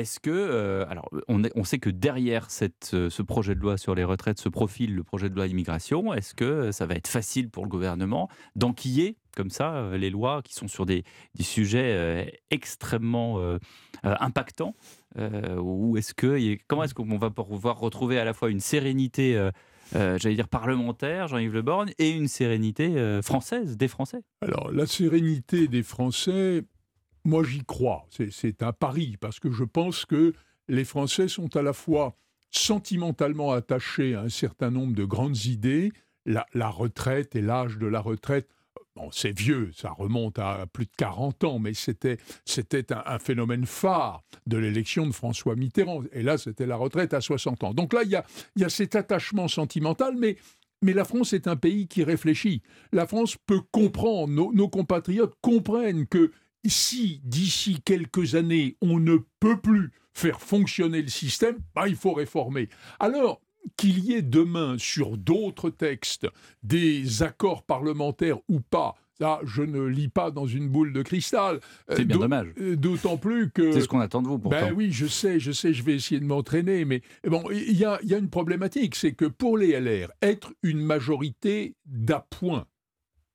Est-ce que, euh, alors, on, on, sait que derrière euh, ce projet de loi sur les retraites se profile le projet de loi immigration. Est-ce que ça va être facile pour le gouvernement d'enquiller comme ça euh, les lois qui sont sur des, sujets extrêmement impactants Ou est-ce que, comment est-ce qu'on va pouvoir retrouver à la fois une sérénité j'allais dire parlementaire, Jean-Yves Le Borgne, et une sérénité française, des Français? Alors, la sérénité des Français, moi, j'y crois. C'est un pari, parce que je pense que les Français sont à la fois sentimentalement attachés à un certain nombre de grandes idées, la, retraite et l'âge de la retraite. Bon, c'est vieux, ça remonte à plus de 40 ans, mais c'était un, phénomène phare de l'élection de François Mitterrand. Et là, c'était la retraite à 60 ans. Donc là, il y a, y a cet attachement sentimental, mais mais la France est un pays qui réfléchit. La France peut comprendre, nos compatriotes comprennent que si d'ici quelques années on ne peut plus faire fonctionner le système, bah, il faut réformer. Alors, qu'il y ait demain sur d'autres textes des accords parlementaires ou pas, ça, je ne lis pas dans une boule de cristal. C'est bien dommage. Euh, d'autant plus que. C'est ce qu'on attend de vous, pourtant. Ben oui, je sais, je sais, je vais essayer de m'entraîner, mais bon, il y a, y a une problématique, c'est que pour les LR, être une majorité d'appoint,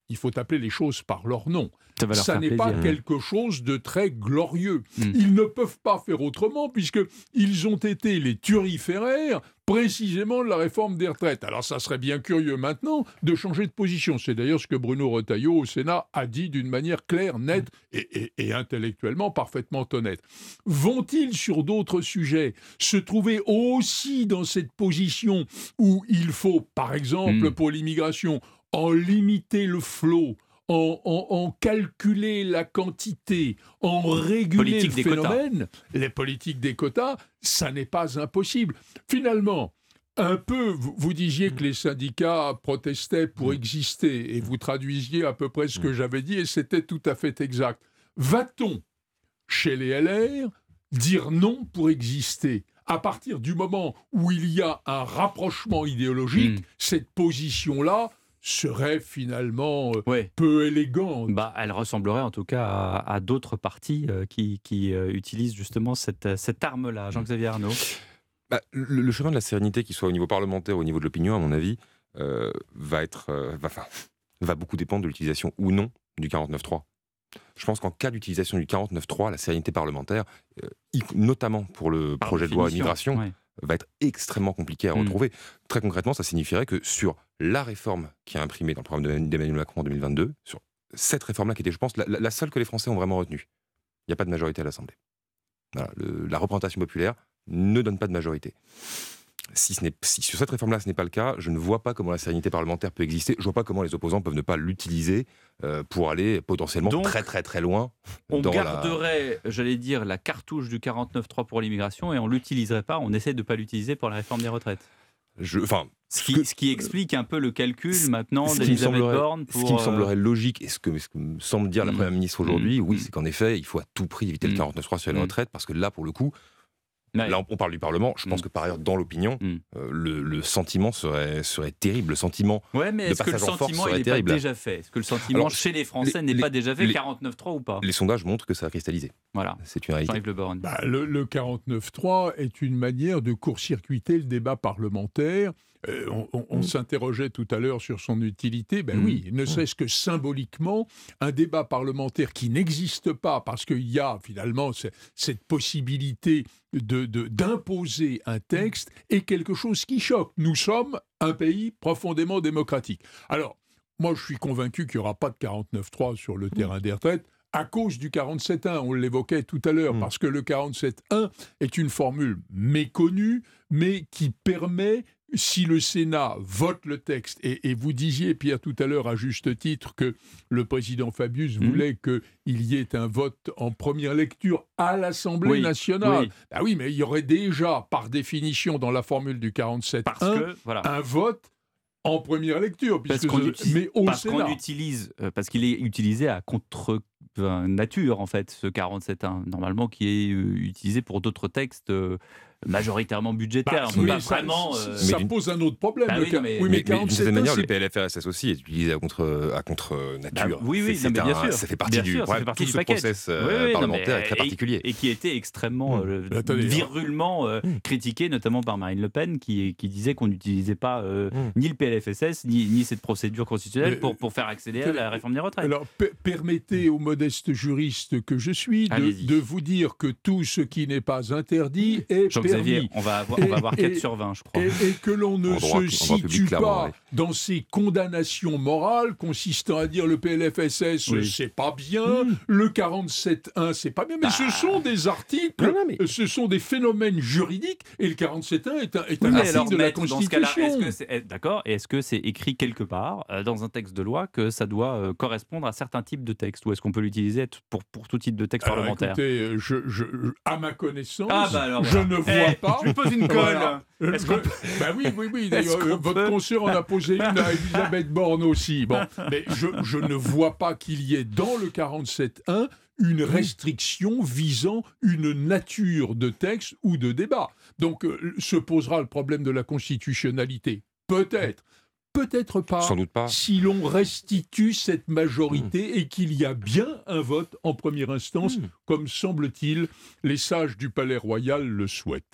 il faut appeler les choses par leur nom. Ça, n'est pas quelque chose de très glorieux. Hmm. Ils ne peuvent pas faire autrement puisqu'ils ont été les turiféraires précisément de la réforme des retraites. Alors ça serait bien curieux maintenant de changer de position. C'est d'ailleurs ce que Bruno Retailleau au Sénat a dit d'une manière claire, nette et, et intellectuellement parfaitement honnête. Vont-ils sur d'autres sujets se trouver aussi dans cette position où il faut, par exemple, hmm. pour l'immigration, en limiter le flot, en, calculer la quantité, en réguler le phénomène, les politiques des quotas, ça n'est pas impossible. Finalement, un peu, vous, disiez que les syndicats protestaient pour mm. exister, et vous traduisiez à peu près ce que mm. j'avais dit, et c'était tout à fait exact. Va-t-on, chez les LR, dire non pour exister? À partir du moment où il y a un rapprochement idéologique, mm. cette position-là serait finalement euh, peu élégante. Bah, elle ressemblerait en tout cas à, d'autres partis euh, qui, euh, utilisent justement cette, cette arme-là. Jean-Xavier Arnaud bah, le, chemin de la sérénité, qu'il soit au niveau parlementaire ou au niveau de l'opinion, à mon avis, va, être, va, va beaucoup dépendre de l'utilisation ou non du 49.3. Je pense qu'en cas d'utilisation du 49.3, la sérénité parlementaire, notamment pour le projet de loi immigration, va être extrêmement compliqué à hmm. retrouver. Très concrètement, ça signifierait que sur la réforme qui est imprimée dans le programme d'Emmanuel Macron en 2022, sur cette réforme-là qui était, je pense, la, seule que les Français ont vraiment retenue, il n'y a pas de majorité à l'Assemblée. la représentation populaire ne donne pas de majorité si, ce si sur cette réforme-là ce n'est pas le cas, je ne vois pas comment la sérénité parlementaire peut exister. Je ne vois pas comment les opposants peuvent ne pas l'utiliser euh, pour aller potentiellement très très très loin. On garderait, j'allais dire, la cartouche du 49.3 pour l'immigration et on l'utiliserait pas. On essaie de ne pas l'utiliser pour la réforme des retraites. Je, enfin, ce qui, ce qui, explique un peu le calcul maintenant d'Elisabeth Borne. Ce qui me semblerait euh, logique, et ce que, me semble dire la mm. Première ministre aujourd'hui, mm. oui, c'est qu'en effet, il faut à tout prix éviter le 49.3 mm. sur les retraites, parce que là, pour le coup, Là, on parle du Parlement. Je pense mm. que par ailleurs, dans l'opinion, mm. euh, le, sentiment serait, serait terrible. Le sentiment ouais, mais est-ce que le sentiment n'est pas déjà fait? Est-ce que le sentiment chez les Français n'est pas déjà fait 49-3 ou pas? Les sondages montrent que ça a cristallisé. Voilà. C'est une réalité. Le, bah, le, le 49-3 est une manière de court-circuiter le débat parlementaire euh, on, mm. s'interrogeait tout à l'heure sur son utilité. Ben mm. oui, ne mm. serait-ce que symboliquement, un débat parlementaire qui n'existe pas parce qu'il y a finalement cette possibilité d'imposer un texte est quelque chose qui choque. Nous sommes un pays profondément démocratique. Alors, moi, je suis convaincu qu'il n'y aura pas de 49-3 sur le terrain des retraites à cause du 47.1, on l'évoquait tout à l'heure, parce que le 47.1 est une formule méconnue, mais qui permet si le Sénat vote le texte, et, vous disiez, Pierre, tout à l'heure à juste titre, que le président Fabius mmh. voulait qu'il y ait un vote en première lecture à l'Assemblée nationale. Oui. Ah oui, mais il y aurait déjà, par définition, dans la formule du 47 un vote en première lecture. Parce qu'on utilise, mais parce utilise, euh, parce qu'il est utilisé à contre nature, en fait, ce 47.1, normalement, qui est utilisé pour d'autres textes majoritairement budgétaire. Bah, ça, vraiment, ça, euh, pose un autre problème. Bah oui, mais, d'une certaine manière, le PLFRSS aussi est utilisé à contre, à contre nature. Bah oui, oui, bien sûr. Ça fait partie du, tout ce process euh, parlementaire est très particulier. Et, qui était extrêmement mmh. euh, virulement mmh. critiqué, notamment par Marine Le Pen, qui, qui disait qu'on n'utilisait pas mmh. ni le PLFSS, ni, ni cette procédure constitutionnelle pour, pour faire accélérer la réforme des retraites. Alors, permettez au modeste juriste que je suis de, de vous dire que tout ce qui n'est pas interdit est on va avoir, on va avoir 4 sur 20, je crois. Et, que l'on ne se situe pas dans ces condamnations morales consistant à dire le PLFSS, c'est pas bien, hmm. le 47.1, c'est pas bien, mais ce bah. sont des articles, ce sont des phénomènes juridiques, et le 47.1 est un, est un article de la Constitution. D'accord, et est-ce que c'est écrit quelque part euh, dans un texte de loi que ça doit euh, correspondre à certains types de textes, ou est-ce qu'on peut l'utiliser pour, pour tout type de texte parlementaire écoutez, je, je, à ma connaissance, ah, bah je ne vois eh, pas. Je lui pose une colle. bah oui, oui, oui. votre consoeur en a posé une à Elisabeth Borne aussi. Bon, mais je, je ne vois pas qu'il y ait dans le 47.1 une restriction visant une nature de texte ou de débat. Donc euh, se posera le problème de la constitutionnalité. Peut-être peut-être pas, Sans doute pas. si l'on restitue cette majorité hmm. et qu'il y a bien un vote en première instance, hmm. comme semble-t-il les sages du Palais Royal le souhaitent.